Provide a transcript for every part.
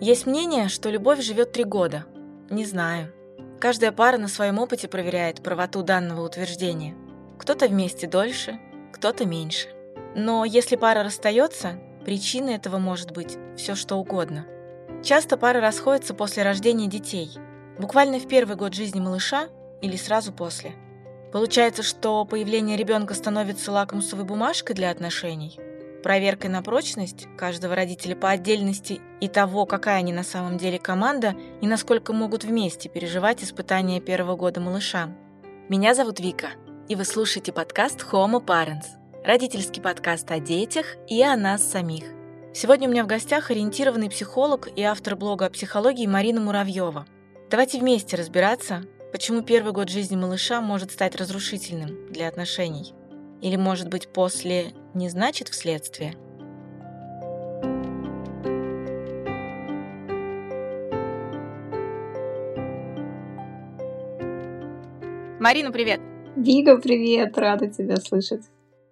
Есть мнение, что любовь живет три года. Не знаю. Каждая пара на своем опыте проверяет правоту данного утверждения. Кто-то вместе дольше, кто-то меньше. Но если пара расстается, причиной этого может быть все что угодно. Часто пары расходятся после рождения детей, буквально в первый год жизни малыша или сразу после. Получается, что появление ребенка становится лакмусовой бумажкой для отношений – проверкой на прочность каждого родителя по отдельности и того, какая они на самом деле команда и насколько могут вместе переживать испытания первого года малыша. Меня зовут Вика, и вы слушаете подкаст Homo Parents, родительский подкаст о детях и о нас самих. Сегодня у меня в гостях ориентированный психолог и автор блога о психологии Марина Муравьева. Давайте вместе разбираться, почему первый год жизни малыша может стать разрушительным для отношений. Или, может быть, после не значит вследствие? Марина, привет! Вига, привет! Рада тебя слышать.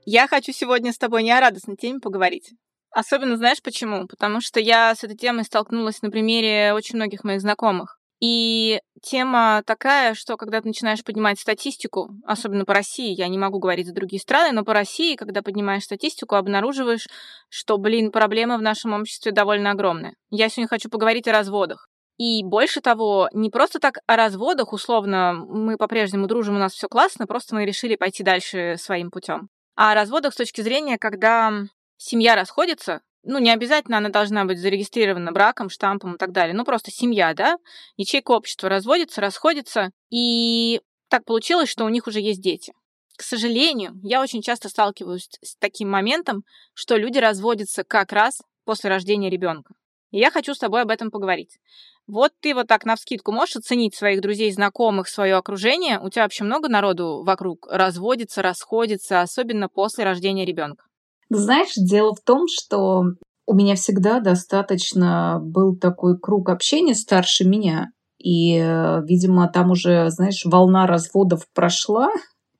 Я хочу сегодня с тобой не о радостной теме поговорить. Особенно знаешь почему? Потому что я с этой темой столкнулась на примере очень многих моих знакомых. И тема такая, что когда ты начинаешь поднимать статистику, особенно по России, я не могу говорить за другие страны, но по России, когда поднимаешь статистику, обнаруживаешь, что, блин, проблемы в нашем обществе довольно огромные. Я сегодня хочу поговорить о разводах. И больше того, не просто так о разводах, условно, мы по-прежнему дружим, у нас все классно, просто мы решили пойти дальше своим путем. А о разводах с точки зрения, когда семья расходится, ну, не обязательно она должна быть зарегистрирована браком, штампом и так далее. Ну, просто семья, да, ячейка общества разводится, расходится, и так получилось, что у них уже есть дети. К сожалению, я очень часто сталкиваюсь с таким моментом, что люди разводятся как раз после рождения ребенка. И я хочу с тобой об этом поговорить. Вот ты вот так навскидку можешь оценить своих друзей, знакомых, свое окружение? У тебя вообще много народу вокруг разводится, расходится, особенно после рождения ребенка? Знаешь, дело в том, что у меня всегда достаточно был такой круг общения старше меня. И, э, видимо, там уже, знаешь, волна разводов прошла,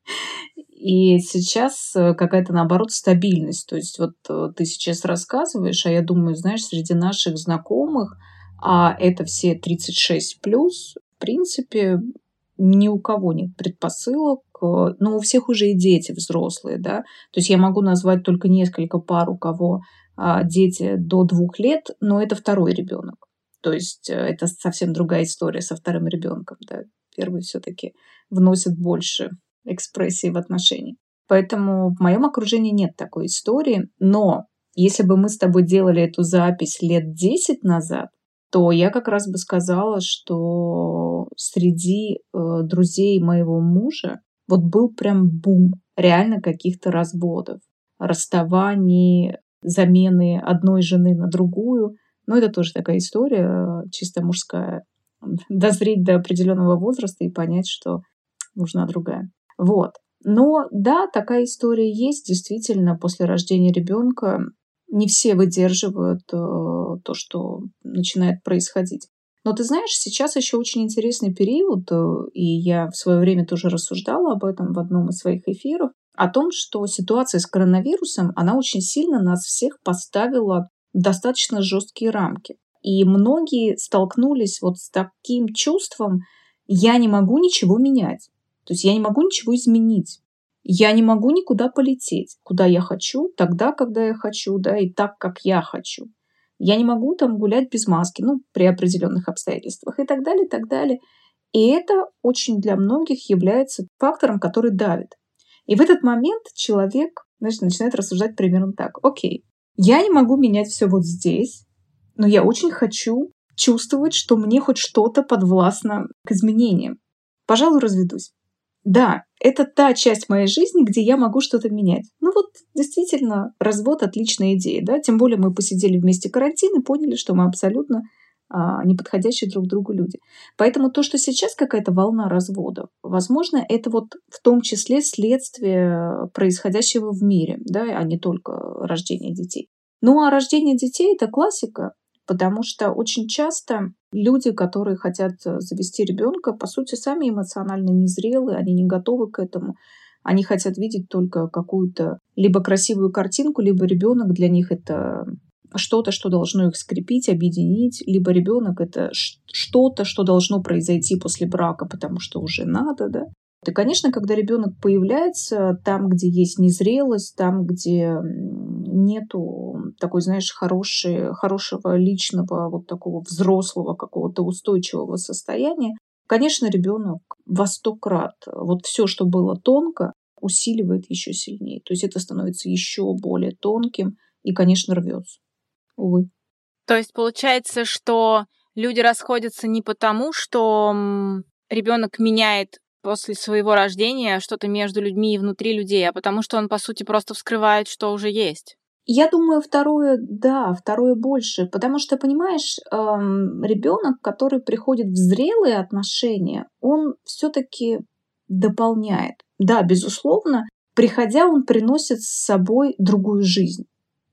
и сейчас э, какая-то, наоборот, стабильность. То есть вот э, ты сейчас рассказываешь, а я думаю, знаешь, среди наших знакомых, а это все 36 плюс, в принципе, ни у кого нет предпосылок, ну, у всех уже и дети взрослые, да, то есть я могу назвать только несколько пар, у кого а, дети до двух лет, но это второй ребенок. То есть э, это совсем другая история со вторым ребенком. Да. Первый все-таки вносит больше экспрессии в отношения. Поэтому в моем окружении нет такой истории. Но если бы мы с тобой делали эту запись лет 10 назад, то я как раз бы сказала, что среди э, друзей моего мужа вот был прям бум реально каких-то разводов, расставаний, замены одной жены на другую. Но это тоже такая история э, чисто мужская. Дозреть до определенного возраста и понять, что нужна другая. Вот. Но да, такая история есть. Действительно, после рождения ребенка не все выдерживают э, то, что начинает происходить. Но ты знаешь, сейчас еще очень интересный период, э, и я в свое время тоже рассуждала об этом в одном из своих эфиров, о том, что ситуация с коронавирусом, она очень сильно нас всех поставила в достаточно жесткие рамки. И многие столкнулись вот с таким чувством, я не могу ничего менять. То есть я не могу ничего изменить. Я не могу никуда полететь, куда я хочу, тогда, когда я хочу, да, и так, как я хочу. Я не могу там гулять без маски, ну, при определенных обстоятельствах и так далее, и так далее. И это очень для многих является фактором, который давит. И в этот момент человек значит, начинает рассуждать примерно так. Окей, я не могу менять все вот здесь, но я очень хочу чувствовать, что мне хоть что-то подвластно к изменениям. Пожалуй, разведусь. Да, это та часть моей жизни, где я могу что-то менять. Ну вот, действительно, развод – отличная идея, да? Тем более мы посидели вместе карантин и поняли, что мы абсолютно а, неподходящие друг другу люди. Поэтому то, что сейчас какая-то волна разводов, возможно, это вот в том числе следствие происходящего в мире, да, а не только рождение детей. Ну а рождение детей – это классика, потому что очень часто люди, которые хотят э, завести ребенка, по сути, сами эмоционально незрелые, они не готовы к этому. Они хотят видеть только какую-то либо красивую картинку, либо ребенок для них это что-то, что должно их скрепить, объединить, либо ребенок это что-то, что должно произойти после брака, потому что уже надо, да. И, конечно, когда ребенок появляется там, где есть незрелость, там, где нету такой, знаешь, хорошей, хорошего личного, вот такого взрослого какого-то устойчивого состояния, конечно, ребенок во сто крат вот все, что было тонко, усиливает еще сильнее. То есть это становится еще более тонким и, конечно, рвется. Увы. То есть получается, что люди расходятся не потому, что ребенок меняет после своего рождения что-то между людьми и внутри людей, а потому что он, по сути, просто вскрывает, что уже есть. Я думаю, второе, да, второе больше, потому что, понимаешь, эм, ребенок, который приходит в зрелые отношения, он все-таки дополняет. Да, безусловно, приходя, он приносит с собой другую жизнь.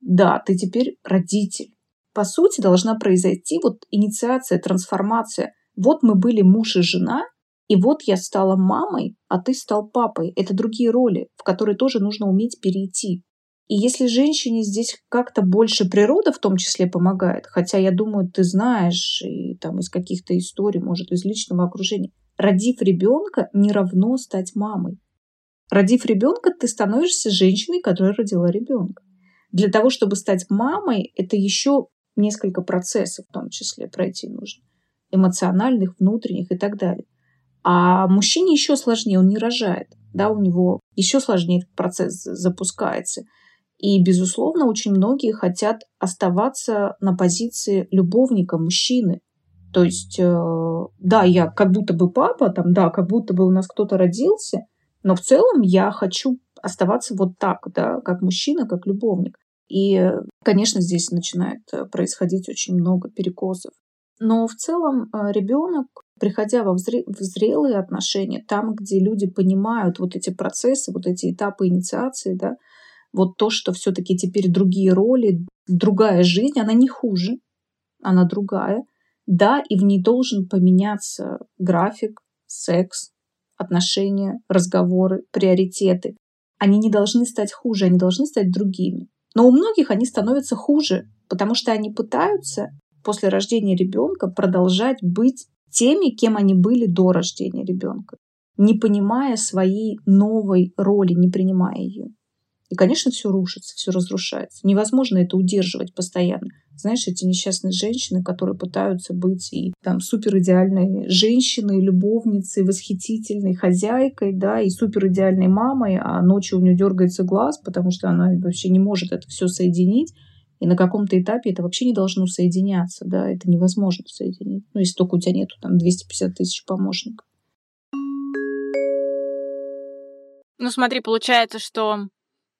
Да, ты теперь родитель. По сути, должна произойти вот инициация, трансформация. Вот мы были муж и жена, и вот я стала мамой, а ты стал папой. Это другие роли, в которые тоже нужно уметь перейти. И если женщине здесь как-то больше природа в том числе помогает, хотя я думаю, ты знаешь и там из каких-то историй, может, из личного окружения, родив ребенка, не равно стать мамой. Родив ребенка, ты становишься женщиной, которая родила ребенка. Для того, чтобы стать мамой, это еще несколько процессов в том числе пройти нужно. Эмоциональных, внутренних и так далее. А мужчине еще сложнее, он не рожает. Да, у него еще сложнее этот процесс запускается. И, безусловно, очень многие хотят оставаться на позиции любовника, мужчины. То есть, э, да, я как будто бы папа, там, да, как будто бы у нас кто-то родился, но в целом я хочу оставаться вот так, да, как мужчина, как любовник. И, конечно, здесь начинает происходить очень много перекосов. Но в целом э, ребенок приходя во зрелые отношения, там, где люди понимают вот эти процессы, вот эти этапы инициации, да, вот то, что все-таки теперь другие роли, другая жизнь, она не хуже, она другая. Да, и в ней должен поменяться график, секс, отношения, разговоры, приоритеты. Они не должны стать хуже, они должны стать другими. Но у многих они становятся хуже, потому что они пытаются после рождения ребенка продолжать быть теми, кем они были до рождения ребенка, не понимая своей новой роли, не принимая ее. И, конечно, все рушится, все разрушается. Невозможно это удерживать постоянно. Знаешь, эти несчастные женщины, которые пытаются быть и там супер идеальной женщиной, любовницей, восхитительной хозяйкой, да, и супер идеальной мамой, а ночью у нее дергается глаз, потому что она вообще не может это все соединить. И на каком-то этапе это вообще не должно соединяться, да, это невозможно соединить. Ну, если только у тебя нету там 250 тысяч помощников. Ну, смотри, получается, что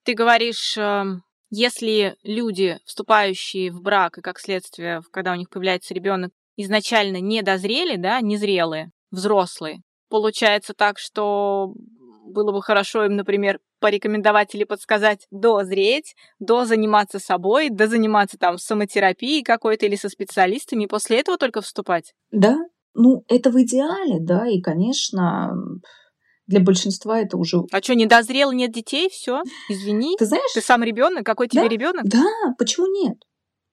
ты говоришь, эм, если люди, вступающие в брак, и как следствие, когда у них появляется ребенок, изначально не дозрели, да, незрелые, взрослые, получается так, что было бы хорошо им, например, порекомендовать или подсказать дозреть, до заниматься собой, до заниматься там самотерапией какой-то или со специалистами, и после этого только вступать? Да, ну это в идеале, да, и, конечно, для большинства это уже... А что, не дозрел, нет детей, все? Извини. Ты знаешь... Ты сам ребенок, какой тебе да, ребенок? Да, почему нет?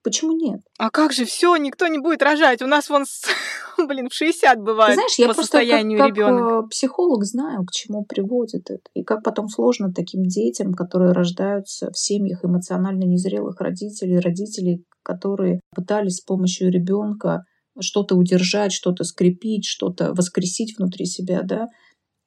Почему нет? А как же все, никто не будет рожать. У нас вон, блин, в 60 бывает Ты знаешь, я по просто состоянию как, как э, психолог знаю, к чему приводит это. И как потом сложно таким детям, которые рождаются в семьях эмоционально незрелых родителей, родителей, которые пытались с помощью ребенка что-то удержать, что-то скрепить, что-то воскресить внутри себя, да,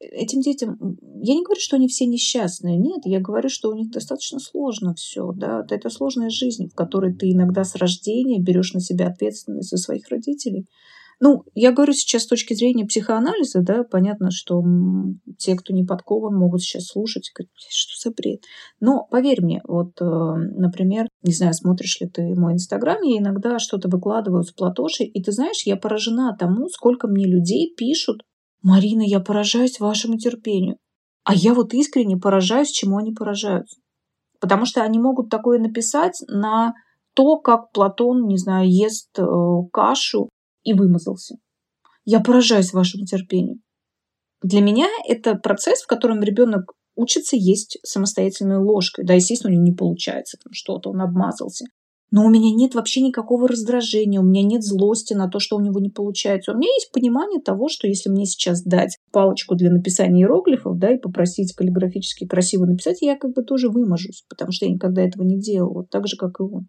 этим детям, я не говорю, что они все несчастные, нет, я говорю, что у них достаточно сложно все, да, это сложная жизнь, в которой ты иногда с рождения берешь на себя ответственность за своих родителей. Ну, я говорю сейчас с точки зрения психоанализа, да, понятно, что те, кто не подкован, могут сейчас слушать и говорить, что за бред. Но поверь мне, вот, э, например, не знаю, смотришь ли ты мой инстаграм, я иногда что-то выкладываю с платошей, и ты знаешь, я поражена тому, сколько мне людей пишут, Марина, я поражаюсь вашему терпению. А я вот искренне поражаюсь, чему они поражаются. Потому что они могут такое написать на то, как Платон, не знаю, ест э, кашу и вымазался. Я поражаюсь вашему терпению. Для меня это процесс, в котором ребенок учится есть самостоятельной ложкой. Да, естественно, у него не получается там что-то, он обмазался. Но у меня нет вообще никакого раздражения, у меня нет злости на то, что у него не получается. У меня есть понимание того, что если мне сейчас дать палочку для написания иероглифов, да, и попросить каллиграфически красиво написать, я как бы тоже выможусь, потому что я никогда этого не делала, так же, как и он.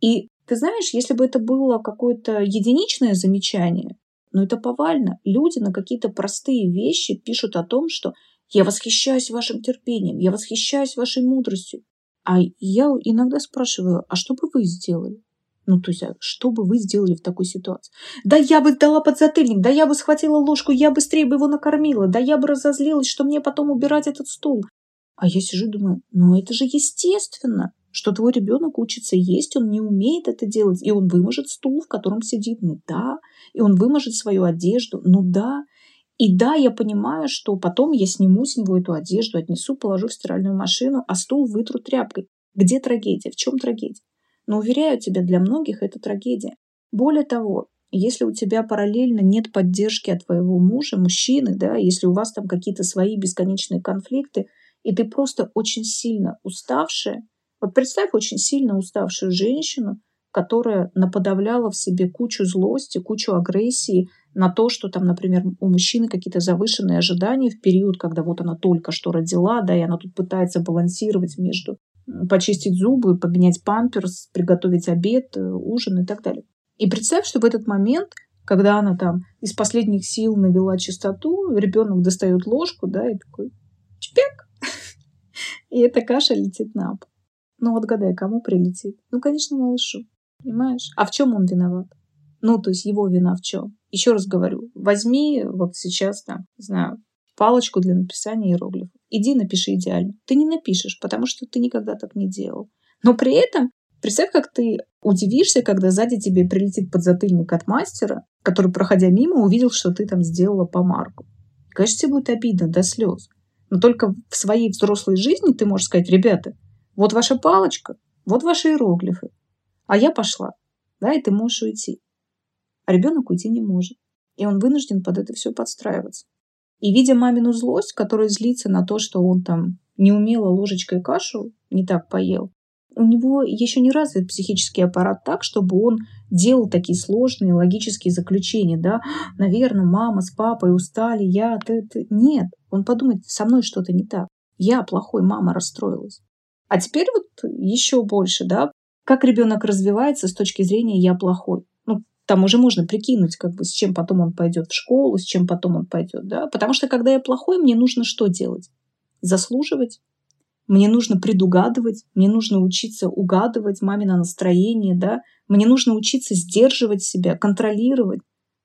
И ты знаешь, если бы это было какое-то единичное замечание, но это повально. Люди на какие-то простые вещи пишут о том, что я восхищаюсь вашим терпением, я восхищаюсь вашей мудростью. А я иногда спрашиваю, а что бы вы сделали? Ну, то есть, а что бы вы сделали в такой ситуации? Да я бы дала подзатыльник, да я бы схватила ложку, я быстрее бы его накормила, да я бы разозлилась, что мне потом убирать этот стул. А я сижу и думаю, ну это же естественно, что твой ребенок учится есть, он не умеет это делать, и он выможет стул, в котором сидит, ну да, и он выможет свою одежду, ну да, и да, я понимаю, что потом я сниму с него эту одежду, отнесу, положу в стиральную машину, а стул вытру тряпкой. Где трагедия? В чем трагедия? Но уверяю тебя, для многих это трагедия. Более того, если у тебя параллельно нет поддержки от твоего мужа, мужчины, да, если у вас там какие-то свои бесконечные конфликты, и ты просто очень сильно уставшая, вот представь очень сильно уставшую женщину, которая наподавляла в себе кучу злости, кучу агрессии на то, что там, например, у мужчины какие-то завышенные ожидания в период, когда вот она только что родила, да, и она тут пытается балансировать между почистить зубы, поменять памперс, приготовить обед, э, ужин и так далее. И представь, что в этот момент, когда она там из последних сил навела чистоту, ребенок достает ложку, да, и такой чпек, и эта каша летит на пол. Ну вот гадай, кому прилетит? Ну, конечно, малышу. Понимаешь? А в чем он виноват? Ну, то есть его вина в чем? Еще раз говорю, возьми вот сейчас там, не знаю, палочку для написания иероглифов. Иди напиши идеально. Ты не напишешь, потому что ты никогда так не делал. Но при этом представь, как ты удивишься, когда сзади тебе прилетит подзатыльник от мастера, который, проходя мимо, увидел, что ты там сделала помарку. Конечно, тебе будет обидно до слез. Но только в своей взрослой жизни ты можешь сказать, ребята, вот ваша палочка, вот ваши иероглифы. А я пошла. Да, и ты можешь уйти. А ребенок уйти не может. И он вынужден под это все подстраиваться. И видя мамину злость, которая злится на то, что он там неумело ложечкой кашу не так поел, у него еще не развит психический аппарат так, чтобы он делал такие сложные логические заключения, да, наверное, мама с папой устали, я, ты, ты. Нет, он подумает, со мной что-то не так. Я плохой, мама расстроилась. А теперь вот еще больше, да, как ребенок развивается с точки зрения «я плохой». Там уже можно прикинуть, как бы, с чем потом он пойдет в школу, с чем потом он пойдет, да. Потому что, когда я плохой, мне нужно что делать? Заслуживать. Мне нужно предугадывать, мне нужно учиться угадывать мамино настроение, да. Мне нужно учиться сдерживать себя, контролировать.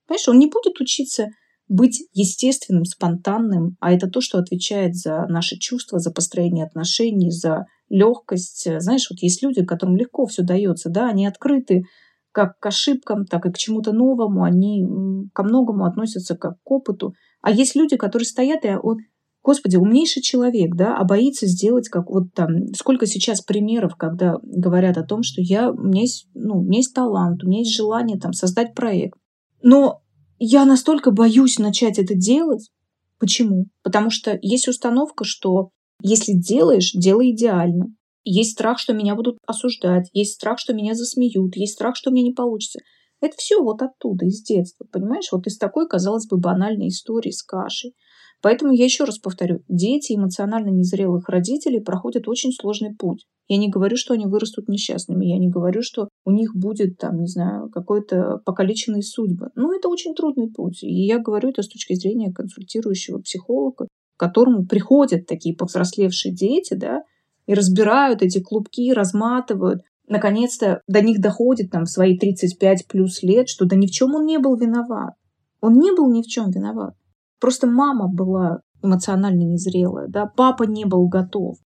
Понимаешь, он не будет учиться быть естественным, спонтанным, а это то, что отвечает за наши чувства, за построение отношений, за легкость. Знаешь, вот есть люди, которым легко все дается, да, они открыты как к ошибкам, так и к чему-то новому, они ко многому относятся как к опыту. А есть люди, которые стоят, и вот, господи, умнейший человек, да, а боится сделать, как вот там, сколько сейчас примеров, когда говорят о том, что я, у меня есть, ну, у меня есть талант, у меня есть желание там создать проект. Но я настолько боюсь начать это делать. Почему? Потому что есть установка, что если делаешь, делай идеально. Есть страх, что меня будут осуждать, есть страх, что меня засмеют, есть страх, что мне не получится. Это все вот оттуда, из детства, понимаешь? Вот из такой, казалось бы, банальной истории с кашей. Поэтому я еще раз повторю, дети эмоционально незрелых родителей проходят очень сложный путь. Я не говорю, что они вырастут несчастными, я не говорю, что у них будет, там, не знаю, какой-то покалеченные судьбы. Но это очень трудный путь. И я говорю это с точки зрения консультирующего психолога, к которому приходят такие повзрослевшие дети, да, и разбирают эти клубки, разматывают. Наконец-то до них доходит там свои 35 плюс лет, что да ни в чем он не был виноват. Он не был ни в чем виноват. Просто мама была эмоционально незрелая, да, папа не был готов.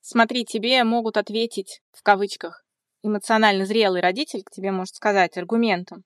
Смотри, тебе могут ответить, в кавычках, эмоционально зрелый родитель к тебе может сказать аргументом.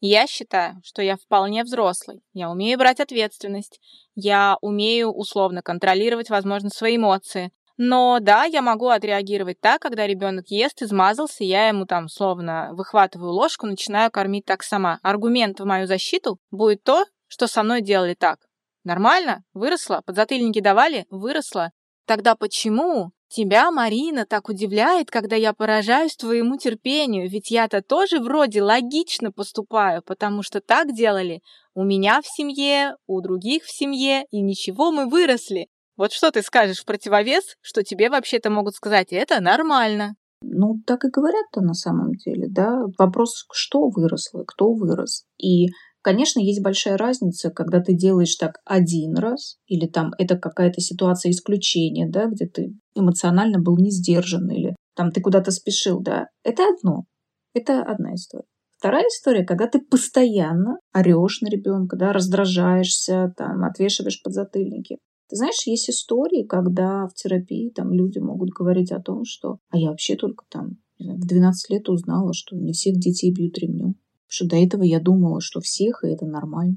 Я считаю, что я вполне взрослый, я умею брать ответственность, я умею условно контролировать, возможно, свои эмоции, но да, я могу отреагировать так, когда ребенок ест, измазался, я ему там словно выхватываю ложку, начинаю кормить так сама. Аргумент в мою защиту будет то, что со мной делали так. Нормально? Выросла? Подзатыльники давали? Выросла? Тогда почему Тебя, Марина, так удивляет, когда я поражаюсь твоему терпению, ведь я-то тоже вроде логично поступаю, потому что так делали у меня в семье, у других в семье, и ничего, мы выросли. Вот что ты скажешь в противовес, что тебе вообще-то могут сказать, это нормально. Ну, так и говорят-то на самом деле, да. Вопрос, что выросло, кто вырос. И Конечно, есть большая разница, когда ты делаешь так один раз, или там это какая-то ситуация исключения, да, где ты эмоционально был не сдержан, или там ты куда-то спешил, да. Это одно. Это одна история. Вторая история, когда ты постоянно орешь на ребенка, да, раздражаешься, там, отвешиваешь подзатыльники. Ты знаешь, есть истории, когда в терапии там люди могут говорить о том, что «а я вообще только там в 12 лет узнала, что не всех детей бьют ремнем» что до этого я думала, что всех, и это нормально.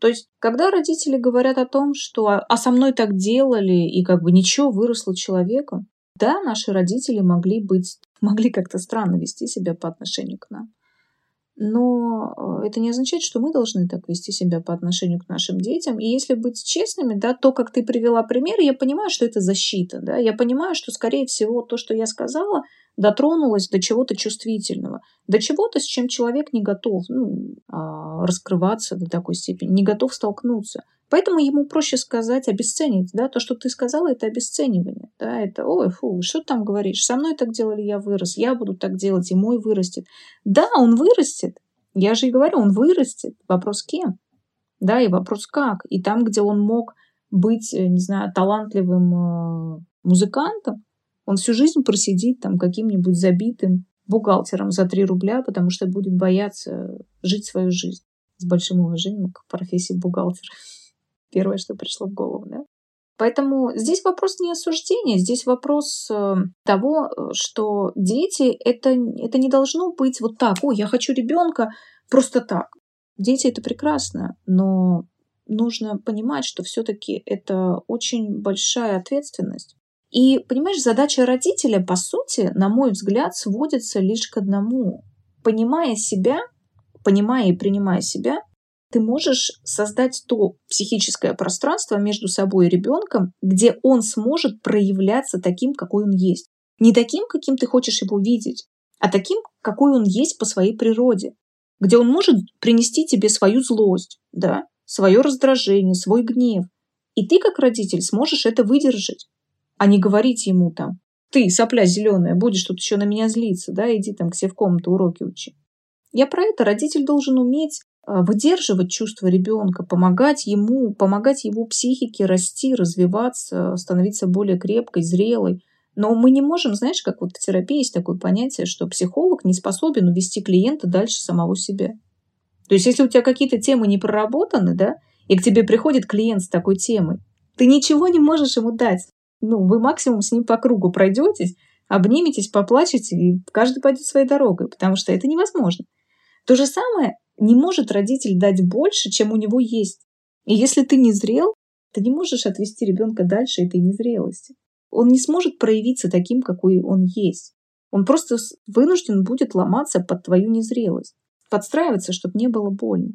То есть, когда родители говорят о том, что «а со мной так делали», и как бы ничего выросло человеком, да, наши родители могли быть, могли как-то странно вести себя по отношению к нам. Но э, это не означает, что мы должны так вести себя по отношению к нашим детям. И если быть честными, да, то, как ты привела пример, я понимаю, что это защита. Да? Я понимаю, что, скорее всего, то, что я сказала, дотронулась до чего-то чувствительного, до чего-то, с чем человек не готов ну, а, раскрываться до такой степени, не готов столкнуться. Поэтому ему проще сказать, обесценить, да, то, что ты сказала, это обесценивание, да, это, ой, фу, что ты там говоришь, со мной так делали, я вырос, я буду так делать, и мой вырастет. Да, он вырастет, я же и говорю, он вырастет, вопрос кем, да, и вопрос как, и там, где он мог быть, э, не знаю, талантливым э, музыкантом, он всю жизнь просидит там каким-нибудь забитым бухгалтером за 3 рубля, потому что будет бояться жить свою жизнь. С большим уважением к профессии бухгалтера. Первое, что пришло в голову, да? Поэтому здесь вопрос не осуждения, здесь вопрос э, того, что дети это, это не должно быть вот так, о, я хочу ребенка просто так. Дети это прекрасно, но нужно понимать, что все-таки это очень большая ответственность. И, понимаешь, задача родителя, по сути, на мой взгляд, сводится лишь к одному. Понимая себя, понимая и принимая себя, ты можешь создать то психическое пространство между собой и ребенком, где он сможет проявляться таким, какой он есть. Не таким, каким ты хочешь его видеть, а таким, какой он есть по своей природе. Где он может принести тебе свою злость, да, свое раздражение, свой гнев. И ты, как родитель, сможешь это выдержать а не говорить ему там, ты, сопля зеленая, будешь тут еще на меня злиться, да, иди там к себе в комнату уроки учи. Я про это. Родитель должен уметь а, выдерживать чувства ребенка, помогать ему, помогать его психике расти, развиваться, становиться более крепкой, зрелой. Но мы не можем, знаешь, как вот в терапии есть такое понятие, что психолог не способен увести клиента дальше самого себя. То есть, если у тебя какие-то темы не проработаны, да, и к тебе приходит клиент с такой темой, ты ничего не можешь ему дать ну, вы максимум с ним по кругу пройдетесь, обниметесь, поплачете, и каждый пойдет своей дорогой, потому что это невозможно. То же самое не может родитель дать больше, чем у него есть. И если ты не зрел, ты не можешь отвести ребенка дальше этой незрелости. Он не сможет проявиться таким, какой он есть. Он просто вынужден будет ломаться под твою незрелость, подстраиваться, чтобы не было больно.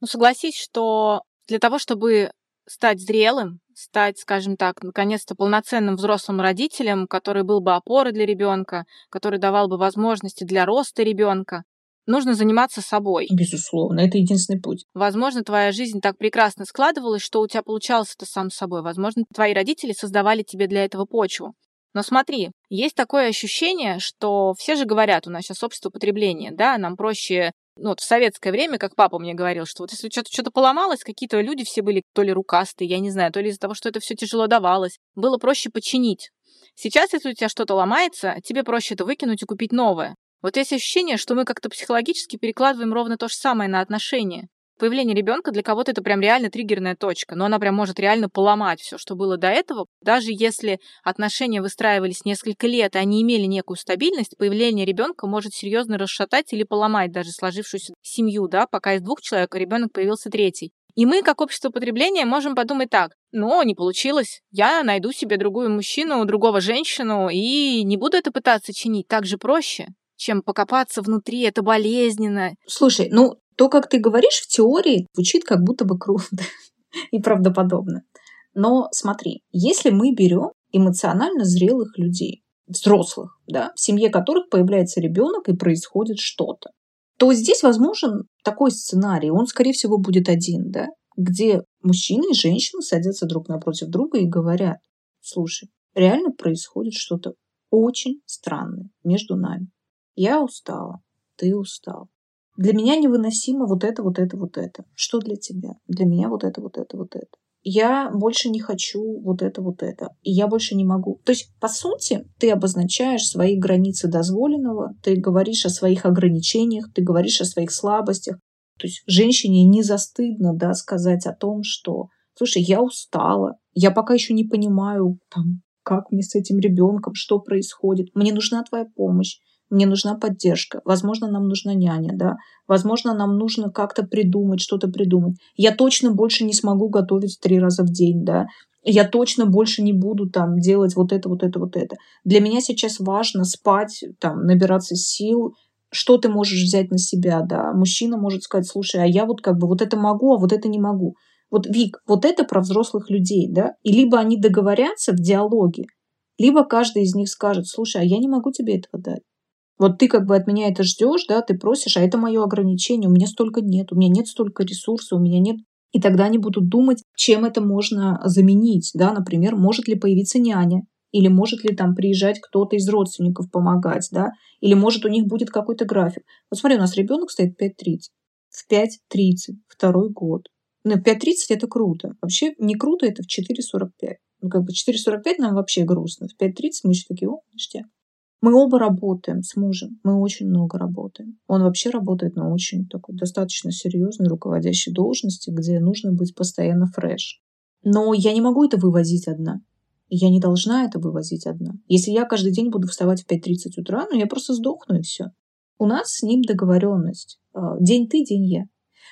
Ну, согласись, что для того, чтобы стать зрелым, стать, скажем так, наконец-то полноценным взрослым родителем, который был бы опорой для ребенка, который давал бы возможности для роста ребенка. Нужно заниматься собой. Безусловно, это единственный путь. Возможно, твоя жизнь так прекрасно складывалась, что у тебя получалось это сам собой. Возможно, твои родители создавали тебе для этого почву. Но смотри, есть такое ощущение, что все же говорят, у нас сейчас общество потребления, да, нам проще ну, вот в советское время, как папа мне говорил, что вот если что-то что поломалось, какие-то люди все были то ли рукастые, я не знаю, то ли из-за того, что это все тяжело давалось, было проще починить. Сейчас, если у тебя что-то ломается, тебе проще это выкинуть и купить новое. Вот есть ощущение, что мы как-то психологически перекладываем ровно то же самое на отношения появление ребенка для кого-то это прям реально триггерная точка, но она прям может реально поломать все, что было до этого. Даже если отношения выстраивались несколько лет, и они имели некую стабильность, появление ребенка может серьезно расшатать или поломать даже сложившуюся семью, да, пока из двух человек ребенок появился третий. И мы, как общество потребления, можем подумать так, ну, не получилось, я найду себе другую мужчину, другого женщину, и не буду это пытаться чинить, так же проще чем покопаться внутри, это болезненно. Слушай, ну то, как ты говоришь в теории, звучит как будто бы круто и правдоподобно. Но смотри, если мы берем эмоционально зрелых людей, взрослых, да, в семье которых появляется ребенок и происходит что-то, то здесь возможен такой сценарий, он, скорее всего, будет один, да, где мужчина и женщина садятся друг напротив друга и говорят, слушай, реально происходит что-то очень странное между нами. Я устала, ты устал. Для меня невыносимо вот это, вот это, вот это. Что для тебя? Для меня вот это, вот это, вот это. Я больше не хочу вот это, вот это. И я больше не могу. То есть, по сути, ты обозначаешь свои границы дозволенного, ты говоришь о своих ограничениях, ты говоришь о своих слабостях. То есть, женщине не застыдно да, сказать о том, что, слушай, я устала, я пока еще не понимаю, там, как мне с этим ребенком, что происходит, мне нужна твоя помощь мне нужна поддержка, возможно, нам нужна няня, да, возможно, нам нужно как-то придумать, что-то придумать. Я точно больше не смогу готовить три раза в день, да, я точно больше не буду там делать вот это, вот это, вот это. Для меня сейчас важно спать, там, набираться сил, что ты можешь взять на себя, да. Мужчина может сказать, слушай, а я вот как бы вот это могу, а вот это не могу. Вот, Вик, вот это про взрослых людей, да. И либо они договорятся в диалоге, либо каждый из них скажет, слушай, а я не могу тебе этого дать. Вот ты как бы от меня это ждешь, да, ты просишь, а это мое ограничение, у меня столько нет, у меня нет столько ресурсов, у меня нет и тогда они будут думать, чем это можно заменить. Да? Например, может ли появиться няня, или может ли там приезжать кто-то из родственников помогать, да, или может у них будет какой-то график. Вот смотри, у нас ребенок стоит в 5.30. В 5.30, второй год. Ну, 5.30 это круто. Вообще не круто это в 4.45. Ну, как бы 4.45 нам вообще грустно. В 5.30 мы еще такие, о, ништяк. Мы оба работаем с мужем, мы очень много работаем. Он вообще работает на очень такой достаточно серьезной руководящей должности, где нужно быть постоянно фреш. Но я не могу это вывозить одна. Я не должна это вывозить одна. Если я каждый день буду вставать в 5.30 утра, ну я просто сдохну и все. У нас с ним договоренность. А, день ты, день я.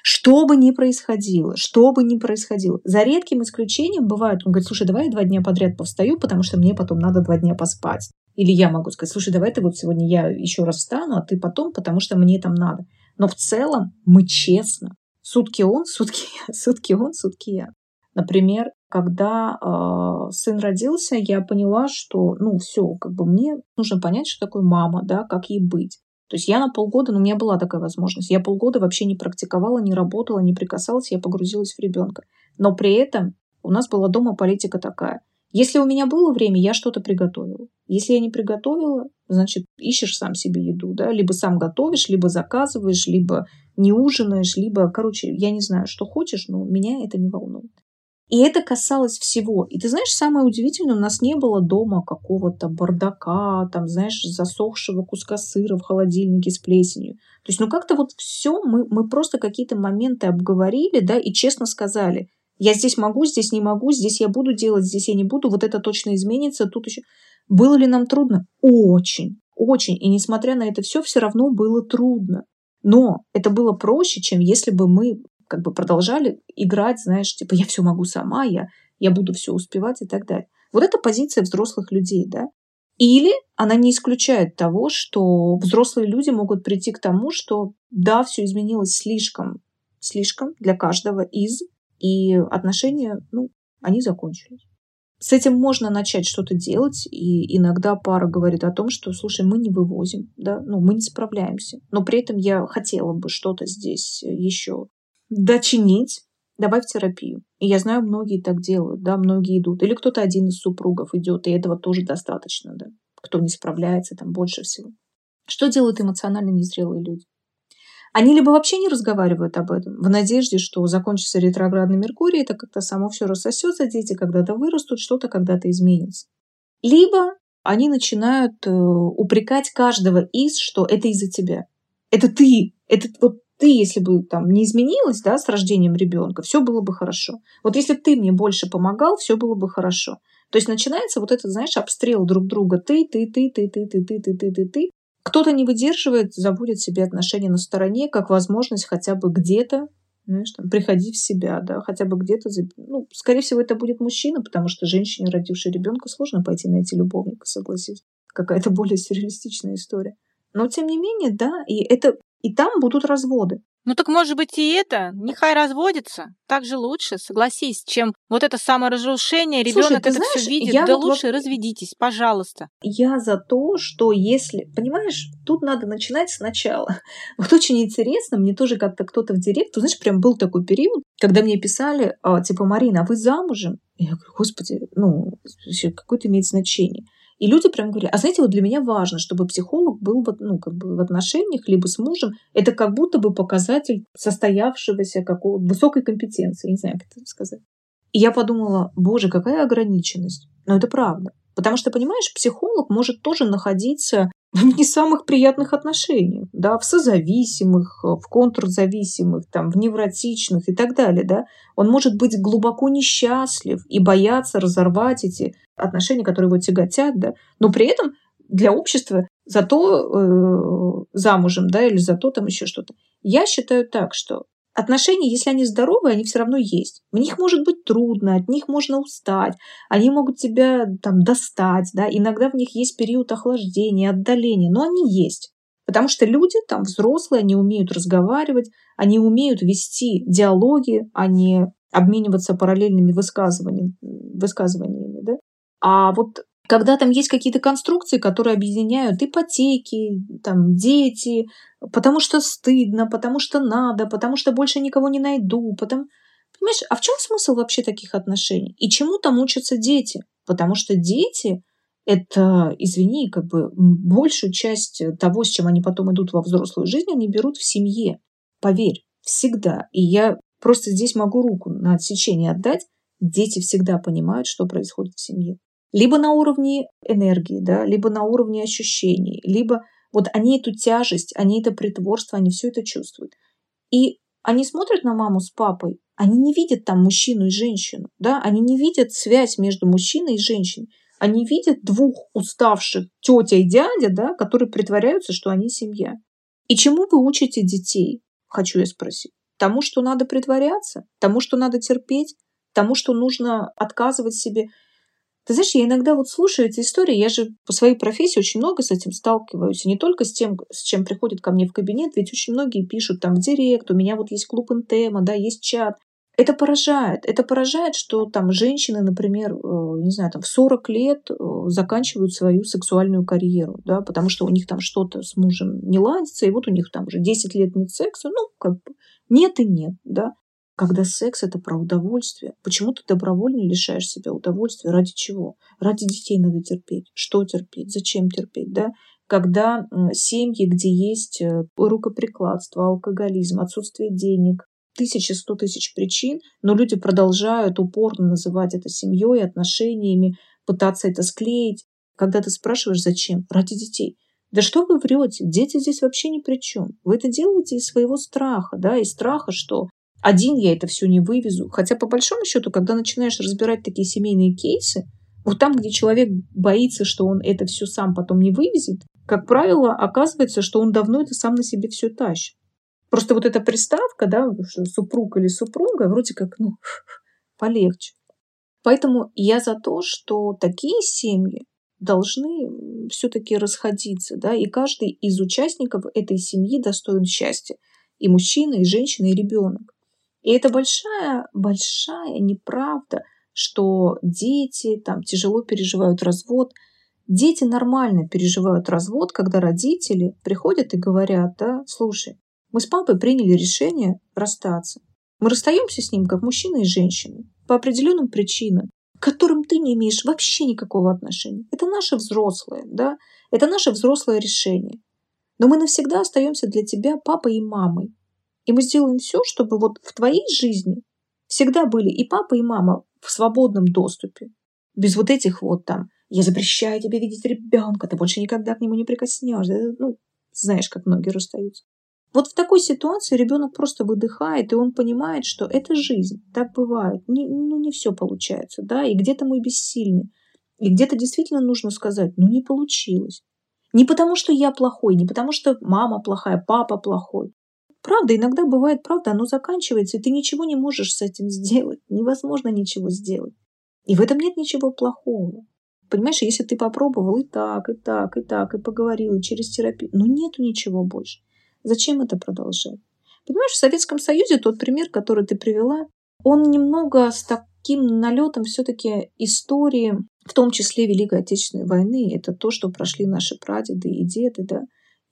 Что бы ни происходило, что бы ни происходило. За редким исключением бывает, он говорит, слушай, давай я два дня подряд повстаю, потому что мне потом надо два дня поспать. Или я могу сказать, слушай, давай ты вот сегодня я еще раз встану, а ты потом, потому что мне там надо. Но в целом мы честно. Сутки он, сутки я, сутки он, сутки я. Например, когда э, сын родился, я поняла, что, ну, все, как бы мне нужно понять, что такое мама, да, как ей быть. То есть я на полгода, ну, у меня была такая возможность, я полгода вообще не практиковала, не работала, не прикасалась, я погрузилась в ребенка. Но при этом у нас была дома политика такая – если у меня было время, я что-то приготовила. Если я не приготовила, значит, ищешь сам себе еду, да, либо сам готовишь, либо заказываешь, либо не ужинаешь, либо, короче, я не знаю, что хочешь, но меня это не волнует. И это касалось всего. И ты знаешь, самое удивительное, у нас не было дома какого-то бардака, там, знаешь, засохшего куска сыра в холодильнике с плесенью. То есть, ну как-то вот все мы, мы просто какие-то моменты обговорили, да, и честно сказали, я здесь могу, здесь не могу, здесь я буду делать, здесь я не буду, вот это точно изменится, тут еще. Было ли нам трудно? Очень, очень. И несмотря на это все, все равно было трудно. Но это было проще, чем если бы мы как бы продолжали играть, знаешь, типа я все могу сама, я, я буду все успевать и так далее. Вот это позиция взрослых людей, да. Или она не исключает того, что взрослые люди могут прийти к тому, что да, все изменилось слишком, слишком для каждого из, и отношения, ну, они закончились. С этим можно начать что-то делать, и иногда пара говорит о том, что, слушай, мы не вывозим, да, ну, мы не справляемся, но при этом я хотела бы что-то здесь еще дочинить, давай в терапию. И я знаю, многие так делают, да, многие идут. Или кто-то один из супругов идет, и этого тоже достаточно, да. Кто не справляется, там больше всего. Что делают эмоционально незрелые люди? Они либо вообще не разговаривают об этом, в надежде, что закончится ретроградный Меркурий, это как-то само все рассосется, дети когда-то вырастут, что-то когда-то изменится. Либо они начинают э, упрекать каждого из, что это из-за тебя. Это ты, это вот ты, если бы там не изменилась, да, с рождением ребенка, все было бы хорошо. Вот если ты мне больше помогал, все было бы хорошо. То есть начинается вот этот, знаешь, обстрел друг друга. Ты, ты, ты, ты, ты, ты, ты, ты, ты, ты, ты. Кто-то не выдерживает, забудет себе отношения на стороне, как возможность хотя бы где-то знаешь, там, приходить в себя, да, хотя бы где-то, ну, скорее всего, это будет мужчина, потому что женщине, родившей ребенка, сложно пойти найти любовника, согласись. Какая-то более сюрреалистичная история. Но, тем не менее, да, и это, и там будут разводы. Ну так может быть и это, нехай разводится, так же лучше, согласись, чем вот это саморазрушение, ребенок это знаешь, все видит, да вот лучше вот... разведитесь, пожалуйста. Я за то, что если, понимаешь, тут надо начинать сначала. Вот очень интересно, мне тоже как-то кто-то в директ, ты знаешь, прям был такой период, когда мне писали, а, типа, Марина, а вы замужем? Я говорю, господи, ну, какое это имеет значение? И люди прям говорят, а знаете, вот для меня важно, чтобы психолог был в, ну, как бы в отношениях либо с мужем. Это как будто бы показатель состоявшегося какого высокой компетенции, не знаю, как это сказать. И я подумала, боже, какая ограниченность. Но это правда. Потому что, понимаешь, психолог может тоже находиться в не самых приятных отношениях, да, в созависимых, в контрзависимых, там, в невротичных и так далее, да. Он может быть глубоко несчастлив и бояться разорвать эти отношения, которые его тяготят, да, но при этом для общества зато э, замужем, да, или зато там еще что-то. Я считаю так, что отношения, если они здоровые, они все равно есть. В них может быть трудно, от них можно устать, они могут тебя там достать, да, иногда в них есть период охлаждения, отдаления, но они есть. Потому что люди там взрослые, они умеют разговаривать, они умеют вести диалоги, а не обмениваться параллельными высказываниями, высказываниями да? А вот когда там есть какие-то конструкции, которые объединяют ипотеки, там, дети, потому что стыдно, потому что надо, потому что больше никого не найду, потому... Понимаешь, а в чем смысл вообще таких отношений? И чему там учатся дети? Потому что дети – это, извини, как бы большую часть того, с чем они потом идут во взрослую жизнь, они берут в семье. Поверь, всегда. И я просто здесь могу руку на отсечение отдать. Дети всегда понимают, что происходит в семье либо на уровне энергии, да, либо на уровне ощущений, либо вот они эту тяжесть, они это притворство, они все это чувствуют. И они смотрят на маму с папой, они не видят там мужчину и женщину, да, они не видят связь между мужчиной и женщиной. Они видят двух уставших тетя и дядя, да, которые притворяются, что они семья. И чему вы учите детей, хочу я спросить? Тому, что надо притворяться? Тому, что надо терпеть? Тому, что нужно отказывать себе ты знаешь, я иногда вот слушаю эти истории, я же по своей профессии очень много с этим сталкиваюсь, и не только с тем, с чем приходят ко мне в кабинет, ведь очень многие пишут там в директ, у меня вот есть клуб Интема, да, есть чат. Это поражает. Это поражает, что там женщины, например, э, не знаю, там в 40 лет э, заканчивают свою сексуальную карьеру, да, потому что у них там что-то с мужем не ладится, и вот у них там уже 10 лет нет секса, ну, как бы нет и нет, да. Когда секс это про удовольствие, почему ты добровольно лишаешь себя удовольствия? Ради чего? Ради детей надо терпеть. Что терпеть? Зачем терпеть? Да? Когда семьи, где есть э, рукоприкладство, алкоголизм, отсутствие денег, тысячи, сто тысяч причин, но люди продолжают упорно называть это семьей, отношениями, пытаться это склеить. Когда ты спрашиваешь, зачем? Ради детей. Да что вы врете? Дети здесь вообще ни при чем. Вы это делаете из своего страха, да, из страха, что один я это все не вывезу. Хотя по большому счету, когда начинаешь разбирать такие семейные кейсы, вот там, где человек боится, что он это все сам потом не вывезет, как правило, оказывается, что он давно это сам на себе все тащит. Просто вот эта приставка, да, супруг или супруга, вроде как, ну, полегче. Поэтому я за то, что такие семьи должны все-таки расходиться, да, и каждый из участников этой семьи достоин счастья. И мужчина, и женщина, и ребенок. И это большая, большая неправда, что дети там тяжело переживают развод. Дети нормально переживают развод, когда родители приходят и говорят, да, слушай, мы с папой приняли решение расстаться. Мы расстаемся с ним как мужчина и женщина по определенным причинам, к которым ты не имеешь вообще никакого отношения. Это наше взрослое, да, это наше взрослое решение. Но мы навсегда остаемся для тебя папой и мамой. И мы сделаем все, чтобы вот в твоей жизни всегда были и папа, и мама в свободном доступе. Без вот этих вот там «я запрещаю тебе видеть ребенка, ты больше никогда к нему не прикоснешься». Ну, знаешь, как многие расстаются. Вот в такой ситуации ребенок просто выдыхает, и он понимает, что это жизнь, так бывает. Не, ну, не все получается, да, и где-то мы бессильны. И где-то действительно нужно сказать, ну, не получилось. Не потому, что я плохой, не потому, что мама плохая, папа плохой, Правда, иногда бывает, правда, оно заканчивается, и ты ничего не можешь с этим сделать. Невозможно ничего сделать. И в этом нет ничего плохого. Понимаешь, если ты попробовал и так, и так, и так, и поговорил, и через терапию, ну нету ничего больше. Зачем это продолжать? Понимаешь, в Советском Союзе тот пример, который ты привела, он немного с таким налетом все-таки истории, в том числе Великой Отечественной войны, это то, что прошли наши прадеды и деды, да.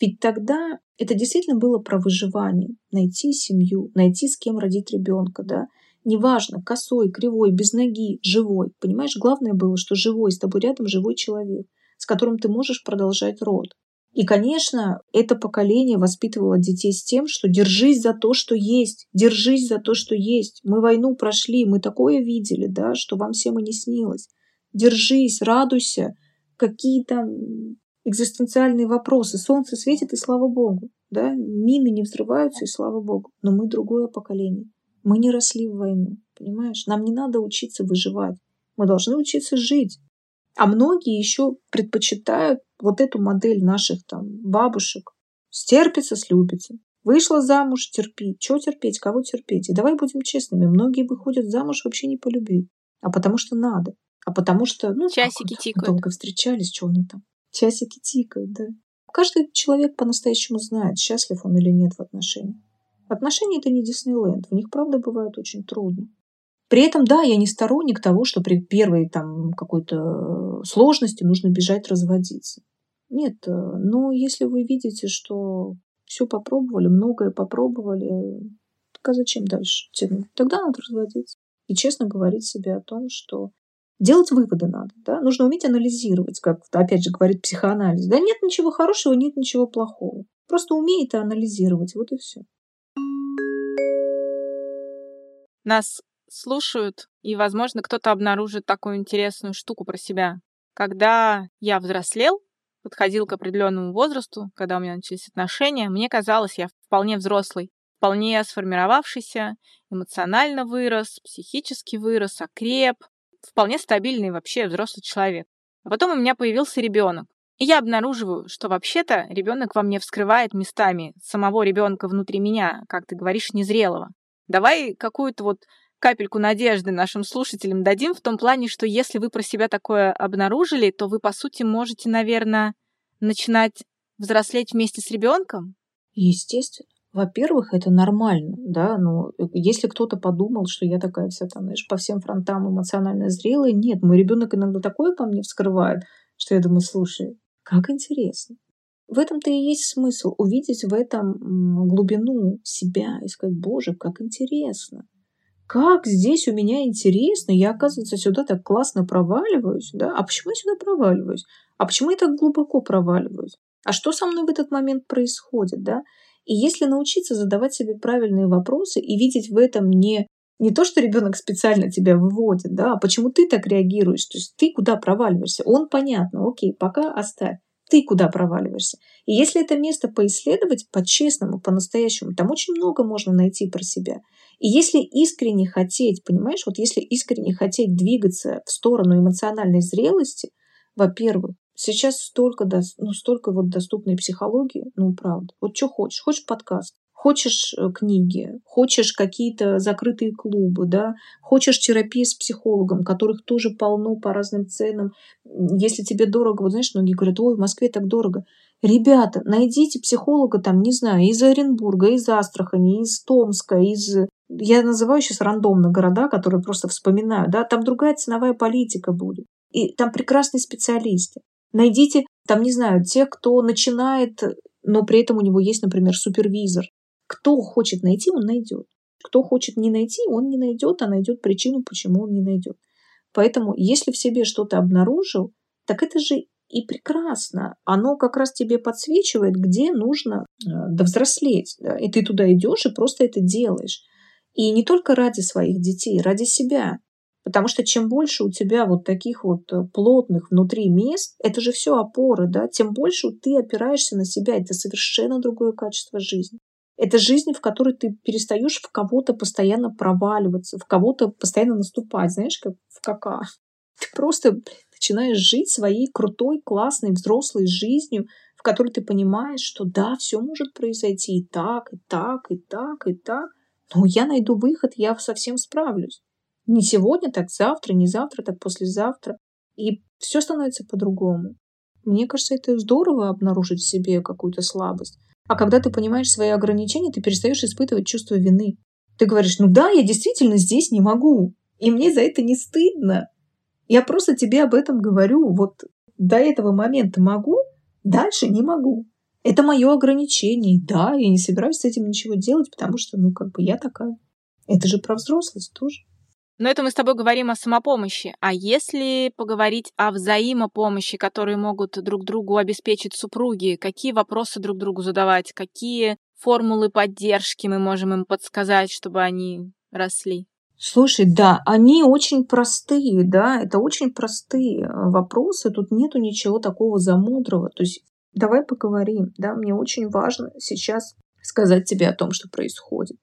Ведь тогда это действительно было про выживание, найти семью, найти с кем родить ребенка, да. Неважно, косой, кривой, без ноги, живой. Понимаешь, главное было, что живой, с тобой рядом живой человек, с которым ты можешь продолжать род. И, конечно, это поколение воспитывало детей с тем, что держись за то, что есть, держись за то, что есть. Мы войну прошли, мы такое видели, да, что вам всем и не снилось. Держись, радуйся. Какие там экзистенциальные вопросы. Солнце светит, и слава богу. Да? Мины не взрываются, и слава богу. Но мы другое поколение. Мы не росли в войну, понимаешь? Нам не надо учиться выживать. Мы должны учиться жить. А многие еще предпочитают вот эту модель наших там бабушек. Стерпится, слюбится. Вышла замуж, терпи. Чего терпеть, кого терпеть? И давай будем честными. Многие выходят замуж вообще не по любви, а потому что надо. А потому что, ну, часики тикают. Долго встречались, что они там. Часики тикают, да. Каждый человек по-настоящему знает, счастлив он или нет в отношениях. Отношения это не Диснейленд, в них, правда, бывает очень трудно. При этом, да, я не сторонник того, что при первой там какой-то сложности нужно бежать разводиться. Нет, э, но если вы видите, что все попробовали, многое попробовали, так а зачем дальше? Тогда надо разводиться. И честно говорить себе о том, что делать выводы надо. Да? Нужно уметь анализировать, как, опять же, говорит психоанализ. Да нет ничего хорошего, нет ничего плохого. Просто умей это анализировать, вот и все. Нас слушают, и, возможно, кто-то обнаружит такую интересную штуку про себя. Когда я взрослел, подходил к определенному возрасту, когда у меня начались отношения, мне казалось, я вполне взрослый, вполне сформировавшийся, эмоционально вырос, психически вырос, окреп, вполне стабильный вообще взрослый человек. А потом у меня появился ребенок. И я обнаруживаю, что вообще-то ребенок во мне вскрывает местами самого ребенка внутри меня, как ты говоришь, незрелого. Давай какую-то вот капельку надежды нашим слушателям дадим в том плане, что если вы про себя такое обнаружили, то вы, по сути, можете, наверное, начинать взрослеть вместе с ребенком? Естественно. Во-первых, это нормально, да, но если кто-то подумал, что я такая вся там, знаешь, по всем фронтам эмоционально зрелая, нет, мой ребенок иногда такое по мне вскрывает, что я думаю, слушай, как интересно. В этом-то и есть смысл, увидеть в этом глубину себя и сказать, боже, как интересно как здесь у меня интересно, я, оказывается, сюда так классно проваливаюсь, да? А почему я сюда проваливаюсь? А почему я так глубоко проваливаюсь? А что со мной в этот момент происходит, да? И если научиться задавать себе правильные вопросы и видеть в этом не не то, что ребенок специально тебя выводит, да, а почему ты так реагируешь, то есть ты куда проваливаешься, он понятно, окей, пока оставь, ты куда проваливаешься. И если это место поисследовать по-честному, по-настоящему, там очень много можно найти про себя. И если искренне хотеть, понимаешь, вот если искренне хотеть двигаться в сторону эмоциональной зрелости, во-первых, сейчас столько, ну, столько вот доступной психологии, ну, правда. Вот что хочешь? Хочешь подкаст? Хочешь э, книги, хочешь какие-то закрытые клубы, да, хочешь терапии с психологом, которых тоже полно по разным ценам. Если тебе дорого, вот знаешь, многие говорят, ой, в Москве так дорого. Ребята, найдите психолога там, не знаю, из Оренбурга, из Астрахани, из Томска, из я называю сейчас рандомно города, которые просто вспоминаю, да, там другая ценовая политика будет. И там прекрасные специалисты. Найдите, там, не знаю, тех, кто начинает, но при этом у него есть, например, супервизор. Кто хочет найти, он найдет. Кто хочет не найти, он не найдет, а найдет причину, почему он не найдет. Поэтому, если в себе что-то обнаружил, так это же и прекрасно. Оно как раз тебе подсвечивает, где нужно э, довзрослеть. И ты туда идешь и просто это делаешь. И не только ради своих детей, ради себя. Потому что чем больше у тебя вот таких вот э, плотных внутри мест, это же все опоры, да, тем больше ты опираешься на себя. Это совершенно другое качество жизни. Это жизнь, в которой ты перестаешь в кого-то постоянно проваливаться, в кого-то постоянно наступать, знаешь, как в кака. Ты просто начинаешь жить своей крутой, классной, взрослой жизнью, в которой ты понимаешь, что да, все может произойти и так, и так, и так, и так. Но я найду выход, я совсем справлюсь. Не сегодня, так завтра, не завтра, так послезавтра. И все становится по-другому. Мне кажется, это здорово обнаружить в себе какую-то слабость. А когда ты понимаешь свои ограничения, ты перестаешь испытывать чувство вины. Ты говоришь, ну да, я действительно здесь не могу. И мне за это не стыдно. Я просто тебе об этом говорю. Вот до этого момента могу, дальше не могу. Это мое ограничение. Да, я не собираюсь с этим ничего делать, потому что, ну, как бы я такая. Это же про взрослость тоже. Но это мы с тобой говорим о самопомощи. А если поговорить о взаимопомощи, которые могут друг другу обеспечить супруги, какие вопросы друг другу задавать, какие формулы поддержки мы можем им подсказать, чтобы они росли? Слушай, да, они очень простые, да, это очень простые э, вопросы, тут нету ничего такого замудрого. То есть давай поговорим, да, мне очень важно сейчас сказать тебе о том, что происходит.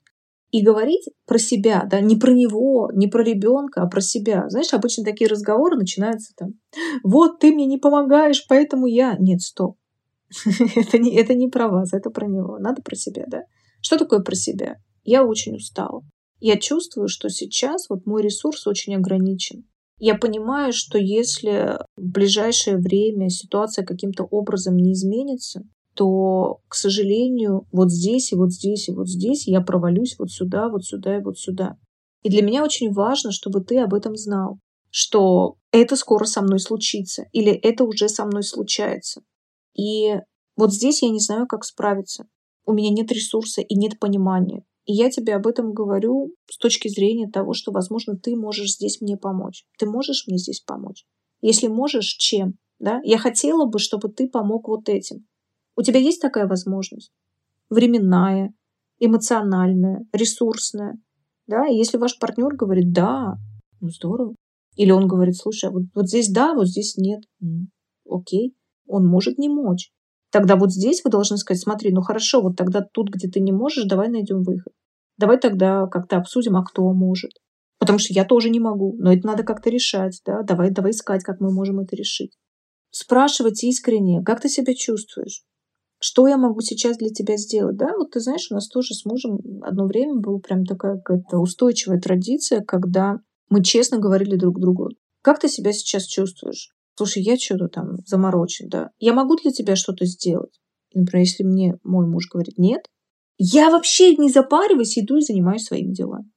И говорить про себя, да, не про него, не про ребенка, а про себя. Знаешь, обычно такие разговоры начинаются там, вот ты мне не помогаешь, поэтому я... Нет, стоп. это, не, это не про вас, это про него. Надо про себя, да. Что такое про себя? Я очень устала. Я чувствую, что сейчас вот мой ресурс очень ограничен. Я понимаю, что если в ближайшее время ситуация каким-то образом не изменится, то, к сожалению, вот здесь и вот здесь и вот здесь я провалюсь вот сюда, вот сюда и вот сюда. И для меня очень важно, чтобы ты об этом знал, что это скоро со мной случится или это уже со мной случается. И вот здесь я не знаю, как справиться. У меня нет ресурса и нет понимания. И я тебе об этом говорю с точки зрения того, что, возможно, ты можешь здесь мне помочь. Ты можешь мне здесь помочь? Если можешь, чем? Да? Я хотела бы, чтобы ты помог вот этим. У тебя есть такая возможность? Временная, эмоциональная, ресурсная. Да? И если ваш партнер говорит «да», ну здорово. Или он говорит, слушай, а вот, вот здесь да, вот здесь нет. М, окей, он может не мочь. Тогда вот здесь вы должны сказать, смотри, ну хорошо, вот тогда тут, где ты не можешь, давай найдем выход. Давай тогда как-то обсудим, а кто может. Потому что я тоже не могу, но это надо как-то решать, да, давай, давай искать, как мы можем это решить. Спрашивать искренне, как ты себя чувствуешь? Что я могу сейчас для тебя сделать? Да, вот ты знаешь, у нас тоже с мужем одно время была прям такая какая-то устойчивая традиция, когда мы честно говорили друг другу, как ты себя сейчас чувствуешь? слушай, я что-то там заморочен, да, я могу для тебя что-то сделать? например, если мне мой муж говорит нет, я вообще не запариваюсь, иду и занимаюсь своими делами.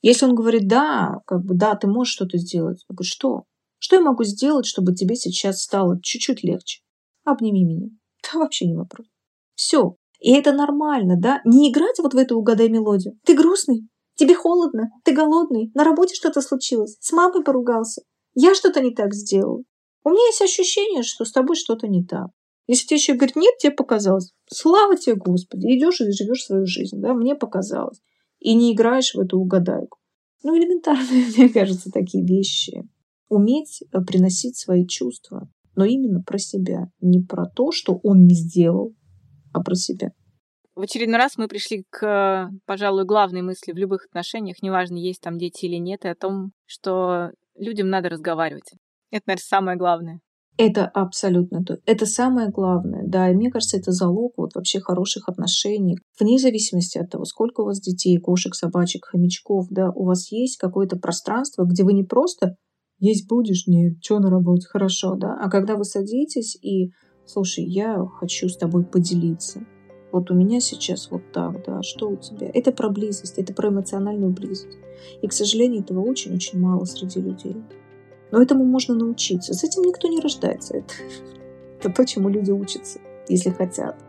Если он говорит, да, как бы, да, ты можешь что-то сделать. Я говорю, что? Что я могу сделать, чтобы тебе сейчас стало чуть-чуть легче? Обними меня. Да вообще не вопрос. Все. И это нормально, да? Не играть вот в эту угадай мелодию. Ты грустный? Тебе холодно? Ты голодный? На работе что-то случилось? С мамой поругался? Я что-то не так сделал? У меня есть ощущение, что с тобой что-то не так. Если тебе еще говорит, нет, тебе показалось. Слава тебе, Господи, идешь и живешь свою жизнь, да, мне показалось. И не играешь в эту угадайку. Ну, элементарные, мне кажется, такие вещи. Уметь э, приносить свои чувства, но именно про себя. Не про то, что он не сделал, а про себя. В очередной раз мы пришли к, пожалуй, главной мысли в любых отношениях, неважно, есть там дети или нет, и о том, что людям надо разговаривать. Это, наверное, самое главное. Это абсолютно то. Это самое главное, да. И мне кажется, это залог вот вообще хороших отношений. Вне зависимости от того, сколько у вас детей, кошек, собачек, хомячков, да, у вас есть какое-то пространство, где вы не просто есть будешь, нет, что на работе, хорошо, да, а когда вы садитесь и, слушай, я хочу с тобой поделиться. Вот у меня сейчас вот так, да, что у тебя? Это про близость, это про эмоциональную близость. И, к сожалению, этого очень-очень мало среди людей. Но этому можно научиться. С этим никто не рождается. Это, это то, чему люди учатся, если хотят.